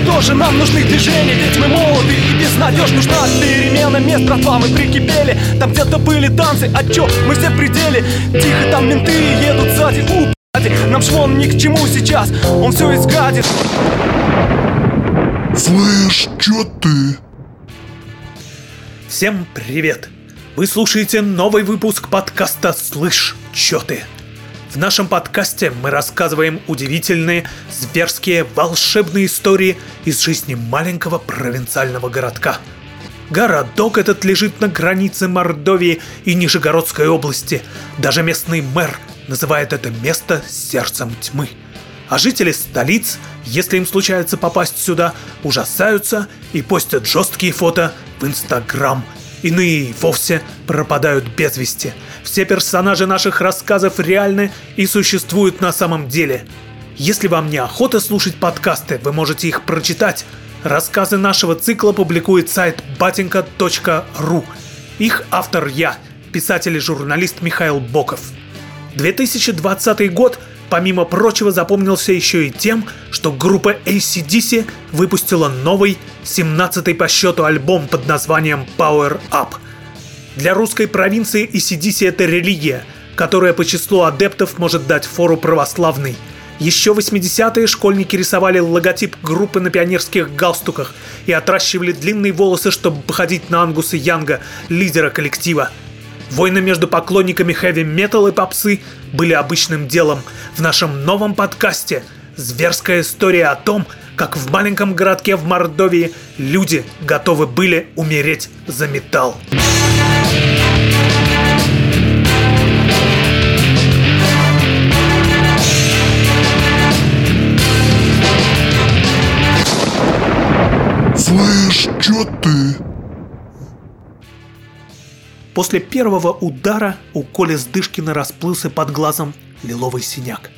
тоже Нам нужны движения, ведь мы молоды и безнадежны Нужна перемена мест, братва, мы прикипели Там где-то были танцы, а чё, мы все в пределе Тихо, там менты едут сзади, у, нам швон ни к чему сейчас, он все изгадит Слышь, чё ты? Всем привет! Вы слушаете новый выпуск подкаста «Слышь, чё ты?». В нашем подкасте мы рассказываем удивительные, зверские, волшебные истории из жизни маленького провинциального городка. Городок этот лежит на границе Мордовии и Нижегородской области. Даже местный мэр называет это место сердцем тьмы. А жители столиц, если им случается попасть сюда, ужасаются и постят жесткие фото в Инстаграм. Иные вовсе пропадают без вести. Все персонажи наших рассказов реальны и существуют на самом деле. Если вам не охота слушать подкасты, вы можете их прочитать. Рассказы нашего цикла публикует сайт batinka.ru. Их автор я, писатель и журналист Михаил Боков. 2020 год, помимо прочего, запомнился еще и тем, что группа ACDC выпустила новый, 17-й по счету альбом под названием Power Up. Для русской провинции ACDC это религия, которая по числу адептов может дать фору православной. Еще 80-е школьники рисовали логотип группы на пионерских галстуках и отращивали длинные волосы, чтобы походить на Ангуса Янга, лидера коллектива – Войны между поклонниками хэви-метал и попсы были обычным делом. В нашем новом подкасте зверская история о том, как в маленьком городке в Мордовии люди готовы были умереть за металл. Слышь, чё ты? После первого удара у Коли Сдышкина расплылся под глазом лиловый синяк.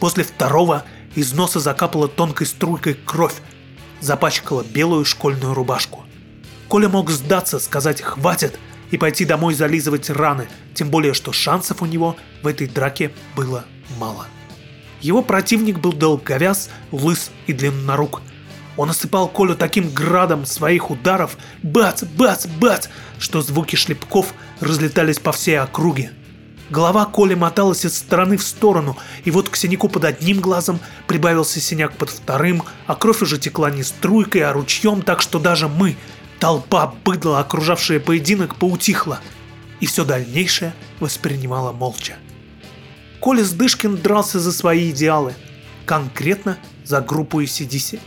После второго из носа закапала тонкой струйкой кровь, запачкала белую школьную рубашку. Коля мог сдаться, сказать «хватит» и пойти домой зализывать раны, тем более что шансов у него в этой драке было мало. Его противник был долговяз, лыс и длиннорук – он осыпал Колю таким градом своих ударов, бац, бац, бац, что звуки шлепков разлетались по всей округе. Голова Коли моталась из стороны в сторону, и вот к синяку под одним глазом прибавился синяк под вторым, а кровь уже текла не струйкой, а ручьем, так что даже мы, толпа быдла, окружавшая поединок, поутихла, и все дальнейшее воспринимала молча. Коля Сдышкин дрался за свои идеалы, конкретно за группу ACDC.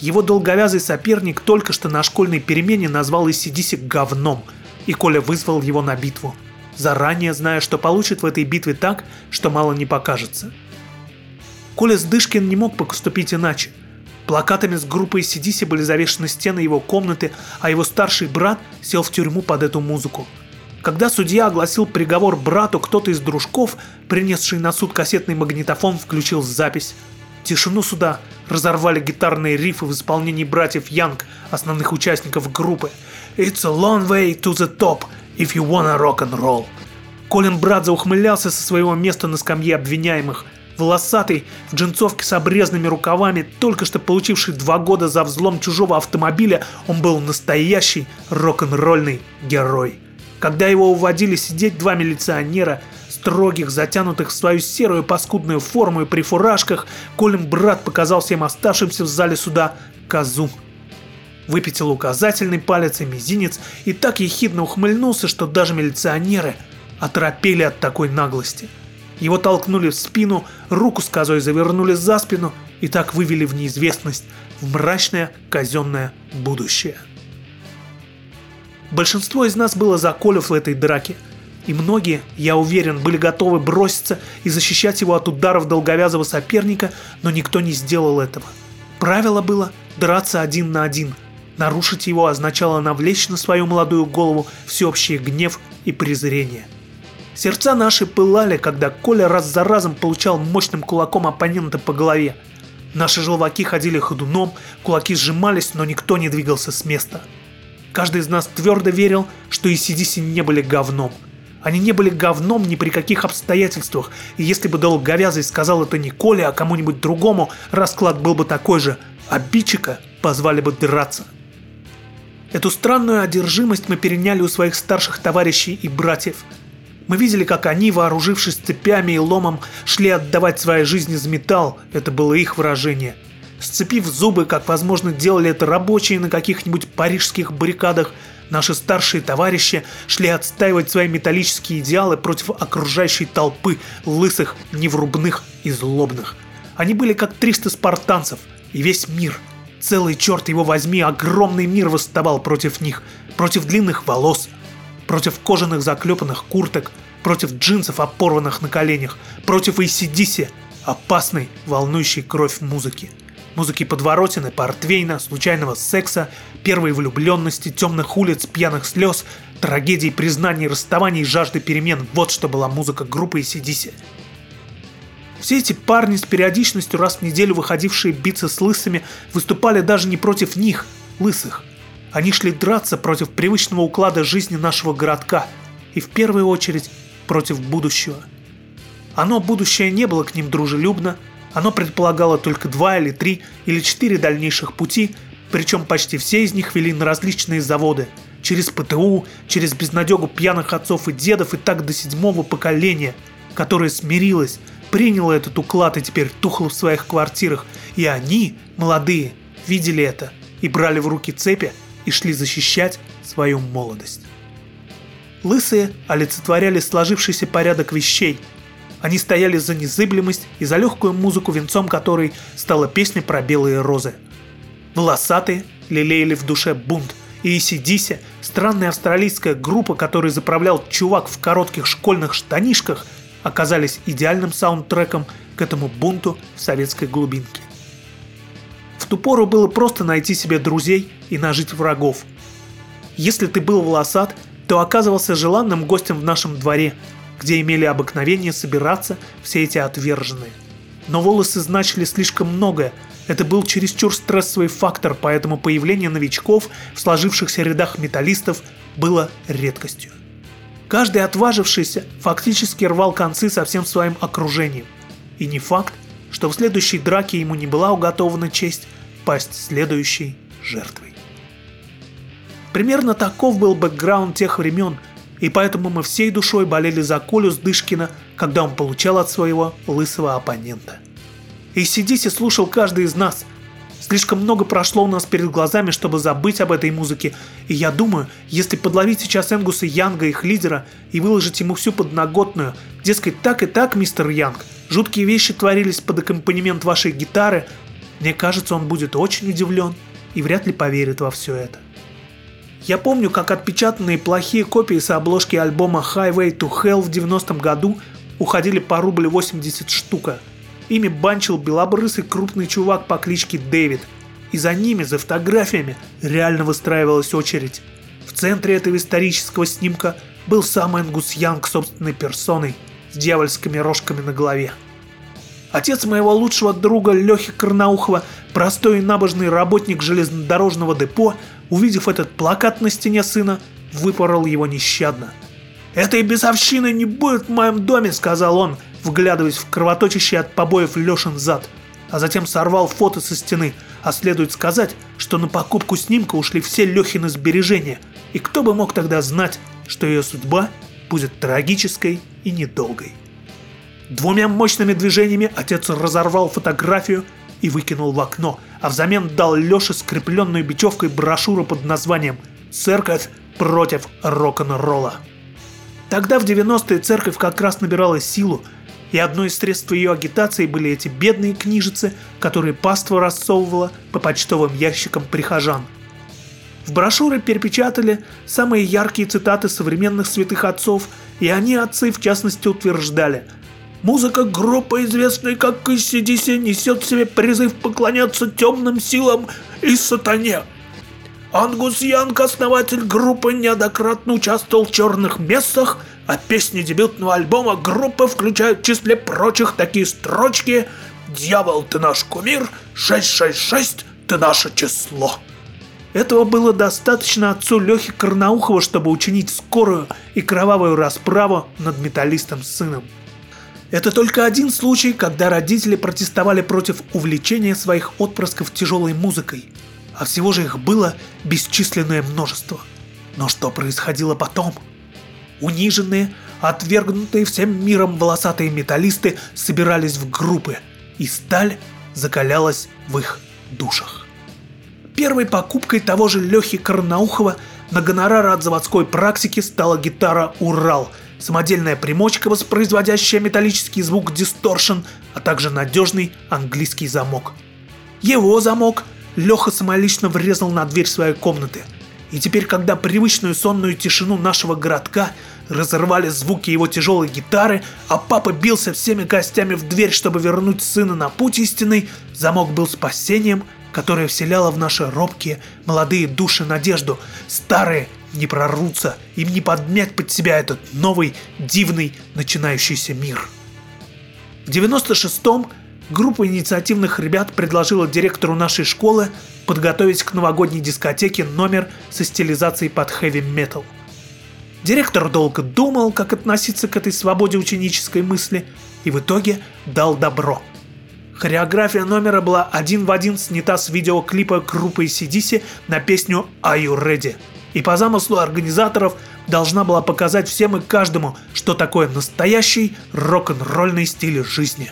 Его долговязый соперник только что на школьной перемене назвал Исидиси говном, и Коля вызвал его на битву, заранее зная, что получит в этой битве так, что мало не покажется. Коля Сдышкин не мог поступить иначе. Плакатами с группой Сидиси были завешены стены его комнаты, а его старший брат сел в тюрьму под эту музыку. Когда судья огласил приговор брату, кто-то из дружков, принесший на суд кассетный магнитофон, включил запись. Тишину суда разорвали гитарные рифы в исполнении братьев Янг, основных участников группы. «It's a long way to the top if you wanna rock and roll». Колин Брадзе ухмылялся со своего места на скамье обвиняемых. Волосатый, в джинсовке с обрезанными рукавами, только что получивший два года за взлом чужого автомобиля, он был настоящий рок-н-ролльный герой. Когда его уводили сидеть два милиционера – строгих, затянутых в свою серую паскудную форму и при фуражках, Колин брат показал всем оставшимся в зале суда козу. Выпятил указательный палец и мизинец и так ехидно ухмыльнулся, что даже милиционеры оторопели от такой наглости. Его толкнули в спину, руку с козой завернули за спину и так вывели в неизвестность, в мрачное казенное будущее. Большинство из нас было за Колю в этой драке – и многие, я уверен, были готовы броситься и защищать его от ударов долговязого соперника, но никто не сделал этого. Правило было драться один на один. Нарушить его означало навлечь на свою молодую голову всеобщий гнев и презрение. Сердца наши пылали, когда Коля раз за разом получал мощным кулаком оппонента по голове. Наши желваки ходили ходуном, кулаки сжимались, но никто не двигался с места. Каждый из нас твердо верил, что и CDC не были говном – они не были говном ни при каких обстоятельствах, и если бы долговязый сказал это не Коле, а кому-нибудь другому, расклад был бы такой же. Обидчика позвали бы драться. Эту странную одержимость мы переняли у своих старших товарищей и братьев. Мы видели, как они, вооружившись цепями и ломом, шли отдавать свои жизни за металл, это было их выражение. Сцепив зубы, как, возможно, делали это рабочие на каких-нибудь парижских баррикадах, наши старшие товарищи шли отстаивать свои металлические идеалы против окружающей толпы лысых, неврубных и злобных. Они были как 300 спартанцев, и весь мир – Целый черт его возьми, огромный мир восставал против них, против длинных волос, против кожаных заклепанных курток, против джинсов, опорванных на коленях, против ACDC, опасной, волнующей кровь музыки. Музыки подворотины, портвейна, случайного секса, первой влюбленности, темных улиц, пьяных слез, трагедий, признаний, расставаний, жажды перемен. Вот что была музыка группы ACDC. Все эти парни с периодичностью раз в неделю выходившие биться с лысыми выступали даже не против них, лысых. Они шли драться против привычного уклада жизни нашего городка и в первую очередь против будущего. Оно, будущее, не было к ним дружелюбно, оно предполагало только два или три или четыре дальнейших пути, причем почти все из них вели на различные заводы, через ПТУ, через безнадегу пьяных отцов и дедов и так до седьмого поколения, которое смирилось, приняло этот уклад и теперь тухло в своих квартирах. И они, молодые, видели это и брали в руки цепи и шли защищать свою молодость. Лысые олицетворяли сложившийся порядок вещей. Они стояли за незыблемость и за легкую музыку, венцом которой стала песня про белые розы. Волосатые лелеяли в душе бунт, и ACDC, странная австралийская группа, которой заправлял чувак в коротких школьных штанишках – оказались идеальным саундтреком к этому бунту в советской глубинке. В ту пору было просто найти себе друзей и нажить врагов. Если ты был волосат, то оказывался желанным гостем в нашем дворе, где имели обыкновение собираться все эти отверженные. Но волосы значили слишком многое, это был чересчур стрессовый фактор, поэтому появление новичков в сложившихся рядах металлистов было редкостью. Каждый отважившийся фактически рвал концы со всем своим окружением. И не факт, что в следующей драке ему не была уготована честь пасть следующей жертвой. Примерно таков был бэкграунд тех времен, и поэтому мы всей душой болели за Колю Сдышкина, когда он получал от своего лысого оппонента. И сидите слушал каждый из нас – Слишком много прошло у нас перед глазами, чтобы забыть об этой музыке. И я думаю, если подловить сейчас Энгуса Янга, их лидера, и выложить ему всю подноготную, дескать, так и так, мистер Янг, жуткие вещи творились под аккомпанемент вашей гитары, мне кажется, он будет очень удивлен и вряд ли поверит во все это. Я помню, как отпечатанные плохие копии с обложки альбома Highway to Hell в 90-м году уходили по рубль 80 штука – Ими банчил белобрысый крупный чувак по кличке Дэвид. И за ними, за фотографиями, реально выстраивалась очередь. В центре этого исторического снимка был сам Энгус Янг собственной персоной с дьявольскими рожками на голове. Отец моего лучшего друга Лехи Карнаухова, простой и набожный работник железнодорожного депо, увидев этот плакат на стене сына, выпорол его нещадно. «Этой бесовщины не будет в моем доме», — сказал он, вглядываясь в кровоточащий от побоев Лешин зад, а затем сорвал фото со стены, а следует сказать, что на покупку снимка ушли все Лехины сбережения, и кто бы мог тогда знать, что ее судьба будет трагической и недолгой. Двумя мощными движениями отец разорвал фотографию и выкинул в окно, а взамен дал Леше скрепленную бечевкой брошюру под названием «Церковь против рок-н-ролла». Тогда в 90-е церковь как раз набирала силу, и одно из средств ее агитации были эти бедные книжицы, которые паства рассовывала по почтовым ящикам прихожан. В брошюры перепечатали самые яркие цитаты современных святых отцов, и они, отцы, в частности, утверждали «Музыка группы, известной как ACDC, несет в себе призыв поклоняться темным силам и сатане». Ангус Янг, основатель группы, неоднократно участвовал в черных мессах, а песни дебютного альбома группы включают в числе прочих такие строчки «Дьявол, ты наш кумир», «666, ты наше число». Этого было достаточно отцу Лехи Карнаухова, чтобы учинить скорую и кровавую расправу над металлистом сыном. Это только один случай, когда родители протестовали против увлечения своих отпрысков тяжелой музыкой – а всего же их было бесчисленное множество. Но что происходило потом? Униженные, отвергнутые всем миром волосатые металлисты собирались в группы, и сталь закалялась в их душах. Первой покупкой того же Лехи Карнаухова на гонорар от заводской практики стала гитара «Урал», самодельная примочка, воспроизводящая металлический звук дисторшн, а также надежный английский замок. Его замок Леха самолично врезал на дверь своей комнаты. И теперь, когда привычную сонную тишину нашего городка разорвали звуки его тяжелой гитары, а папа бился всеми костями в дверь, чтобы вернуть сына на путь истинный, замок был спасением, которое вселяло в наши робкие молодые души надежду. Старые не прорвутся, им не подмять под себя этот новый, дивный, начинающийся мир. В 96-м группа инициативных ребят предложила директору нашей школы подготовить к новогодней дискотеке номер со стилизацией под хэви-метал. Директор долго думал, как относиться к этой свободе ученической мысли, и в итоге дал добро. Хореография номера была один в один снята с видеоклипа группы CDC на песню «Are You Ready?», и по замыслу организаторов должна была показать всем и каждому, что такое настоящий рок-н-ролльный стиль жизни.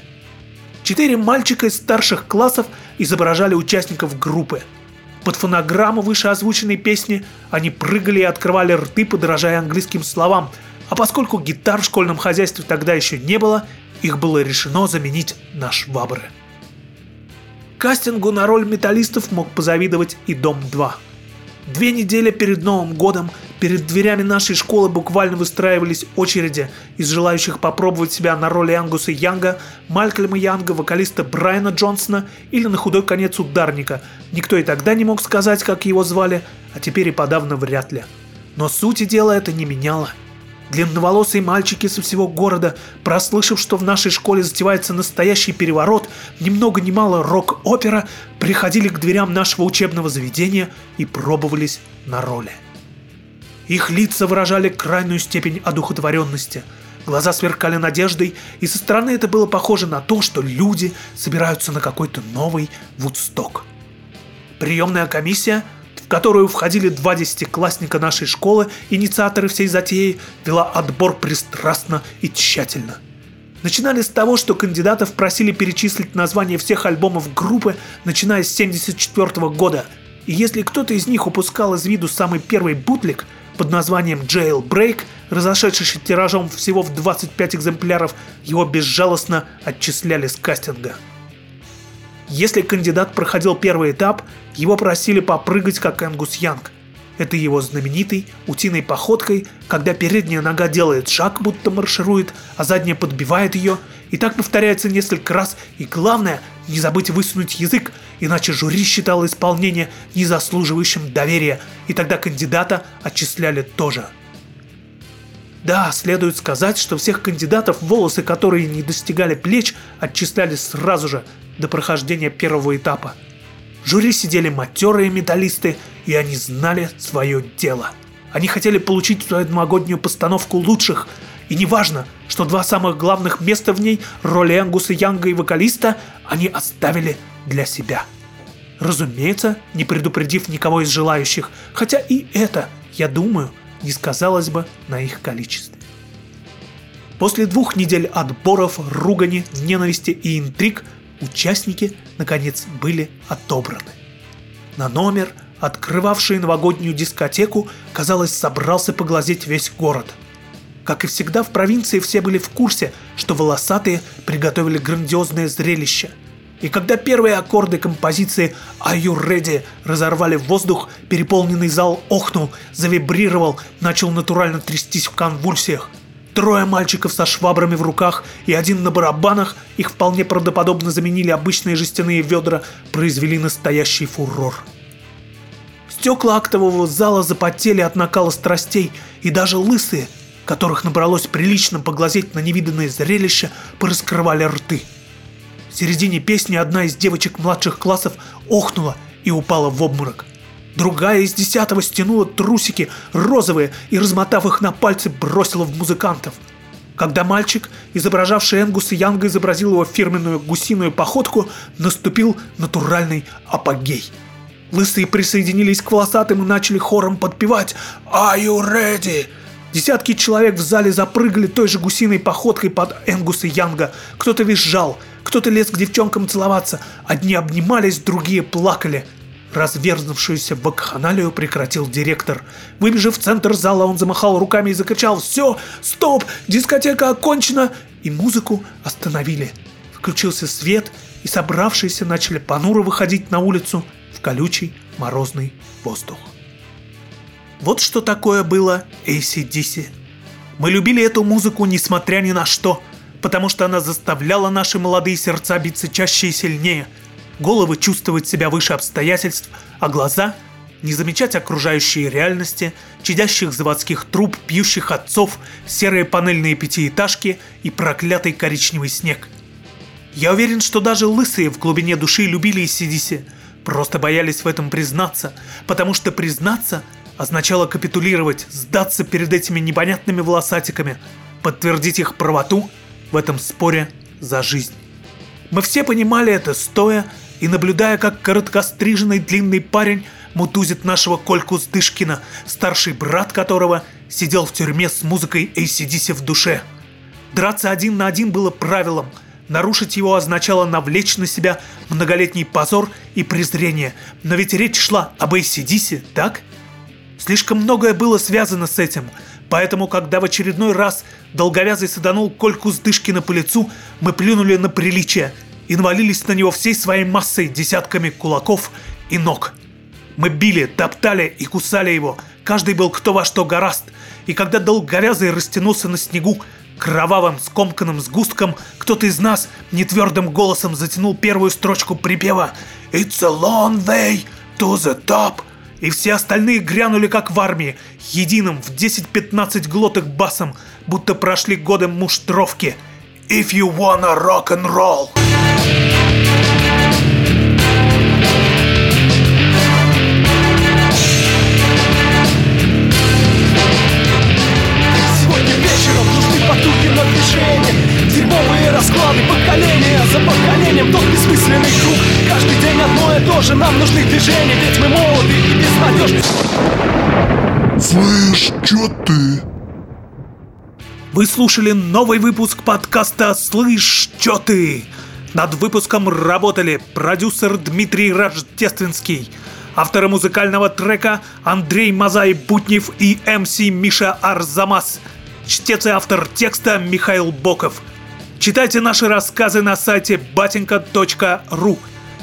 Четыре мальчика из старших классов изображали участников группы. Под фонограмму вышеозвученной песни они прыгали и открывали рты, подражая английским словам, а поскольку гитар в школьном хозяйстве тогда еще не было, их было решено заменить на швабры. Кастингу на роль металлистов мог позавидовать и Дом-2. Две недели перед Новым годом перед дверями нашей школы буквально выстраивались очереди из желающих попробовать себя на роли Ангуса Янга, Малькольма Янга, вокалиста Брайана Джонсона или на худой конец ударника. Никто и тогда не мог сказать, как его звали, а теперь и подавно вряд ли. Но сути дела это не меняло. Длинноволосые мальчики со всего города, прослышав, что в нашей школе затевается настоящий переворот, ни много ни мало рок-опера, приходили к дверям нашего учебного заведения и пробовались на роли. Их лица выражали крайнюю степень одухотворенности. Глаза сверкали надеждой, и со стороны это было похоже на то, что люди собираются на какой-то новый Вудсток. Приемная комиссия – которую входили два десятиклассника нашей школы, инициаторы всей затеи, вела отбор пристрастно и тщательно. Начинали с того, что кандидатов просили перечислить названия всех альбомов группы, начиная с 1974 года. И если кто-то из них упускал из виду самый первый бутлик под названием Jailbreak, разошедшийся тиражом всего в 25 экземпляров, его безжалостно отчисляли с кастинга. Если кандидат проходил первый этап, его просили попрыгать как Энгус Янг. Это его знаменитый утиной походкой, когда передняя нога делает шаг, будто марширует, а задняя подбивает ее. И так повторяется несколько раз. И главное, не забыть высунуть язык, иначе жюри считало исполнение незаслуживающим доверия, и тогда кандидата отчисляли тоже. Да, следует сказать, что всех кандидатов, волосы которые не достигали плеч, отчисляли сразу же, до прохождения первого этапа. В жюри сидели матерые металлисты, и они знали свое дело. Они хотели получить свою новогоднюю постановку лучших, и неважно, что два самых главных места в ней, роли Ангуса Янга и вокалиста, они оставили для себя. Разумеется, не предупредив никого из желающих, хотя и это, я думаю, не сказалось бы на их количестве. После двух недель отборов, ругани, ненависти и интриг – участники, наконец, были отобраны. На номер, открывавший новогоднюю дискотеку, казалось, собрался поглазеть весь город. Как и всегда в провинции все были в курсе, что волосатые приготовили грандиозное зрелище. И когда первые аккорды композиции «Are you ready?» разорвали воздух, переполненный зал охнул, завибрировал, начал натурально трястись в конвульсиях – Трое мальчиков со швабрами в руках и один на барабанах, их вполне правдоподобно заменили обычные жестяные ведра, произвели настоящий фурор. Стекла актового зала запотели от накала страстей, и даже лысые, которых набралось прилично поглазеть на невиданное зрелище, пораскрывали рты. В середине песни одна из девочек младших классов охнула и упала в обморок. Другая из десятого стянула трусики розовые и, размотав их на пальцы, бросила в музыкантов. Когда мальчик, изображавший Энгуса Янга, изобразил его фирменную гусиную походку, наступил натуральный апогей. Лысые присоединились к волосатым и начали хором подпевать «Are you ready?» Десятки человек в зале запрыгали той же гусиной походкой под Энгуса Янга. Кто-то визжал, кто-то лез к девчонкам целоваться. Одни обнимались, другие плакали. Разверзнувшуюся вакханалию прекратил директор. Выбежав в центр зала, он замахал руками и закричал «Все! Стоп! Дискотека окончена!» И музыку остановили. Включился свет, и собравшиеся начали понуро выходить на улицу в колючий морозный воздух. Вот что такое было ACDC. Мы любили эту музыку несмотря ни на что, потому что она заставляла наши молодые сердца биться чаще и сильнее, головы чувствовать себя выше обстоятельств, а глаза не замечать окружающие реальности, чадящих заводских труб, пьющих отцов, серые панельные пятиэтажки и проклятый коричневый снег. Я уверен, что даже лысые в глубине души любили ACDC, просто боялись в этом признаться, потому что признаться – означало капитулировать, сдаться перед этими непонятными волосатиками, подтвердить их правоту в этом споре за жизнь. Мы все понимали это, стоя и наблюдая, как короткостриженный длинный парень мутузит нашего Кольку Сдышкина, старший брат которого сидел в тюрьме с музыкой ACDC в душе. Драться один на один было правилом, нарушить его означало навлечь на себя многолетний позор и презрение, но ведь речь шла об ACDC, так? Слишком многое было связано с этим, поэтому, когда в очередной раз долговязый саданул Кольку с Дышкина по лицу, мы плюнули на приличие и навалились на него всей своей массой десятками кулаков и ног. Мы били, топтали и кусали его, каждый был кто во что гораст, и когда долговязый растянулся на снегу, кровавым скомканным сгустком, кто-то из нас нетвердым голосом затянул первую строчку припева «It's a long way to the top», и все остальные грянули как в армии, единым в 10-15 глоток басом, будто прошли годы муштровки. If you wanna rock and roll. Вы слушали новый выпуск подкаста «Слышь, чё ты?». Над выпуском работали продюсер Дмитрий Рождественский, авторы музыкального трека Андрей Мазай-Бутнев и МС Миша Арзамас, чтец и автор текста Михаил Боков. Читайте наши рассказы на сайте batinka.ru.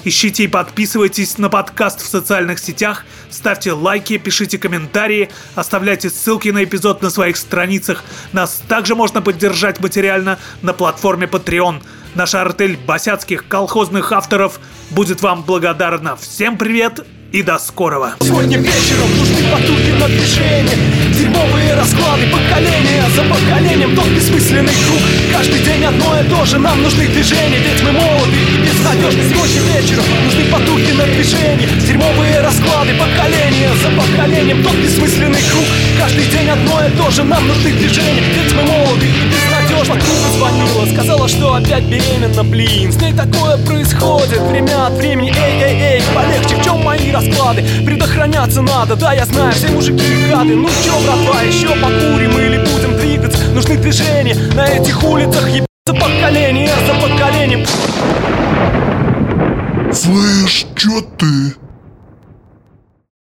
Ищите и подписывайтесь на подкаст в социальных сетях, ставьте лайки, пишите комментарии, оставляйте ссылки на эпизод на своих страницах. Нас также можно поддержать материально на платформе Patreon. Наша артель босяцких колхозных авторов будет вам благодарна. Всем привет и до скорого! Сегодня вечером нужны потуги на движение Дерьмовые расклады поколения за поколением Тот бессмысленный круг Каждый день одно и то же Нам нужны движения Ведь мы молоды безнадежны Сегодня вечером нужны потуги на движение. Дерьмовые расклады поколения за поколением Тот бессмысленный круг. Каждый день одно и то же. Нам нужны движения. Ведь мы молоды и безнадежны Подруга звонила, сказала, что опять беременна, блин С ней такое происходит. Время от времени. Эй, эй, эй, полегче, в чем мои расклады? Предохраняться надо, да, я знаю, все мужики гады Ну чё, братва, еще покурим или будем двигаться? Нужны движения. На этих улицах, ебаться поколение за поколением Слышь, чё ты?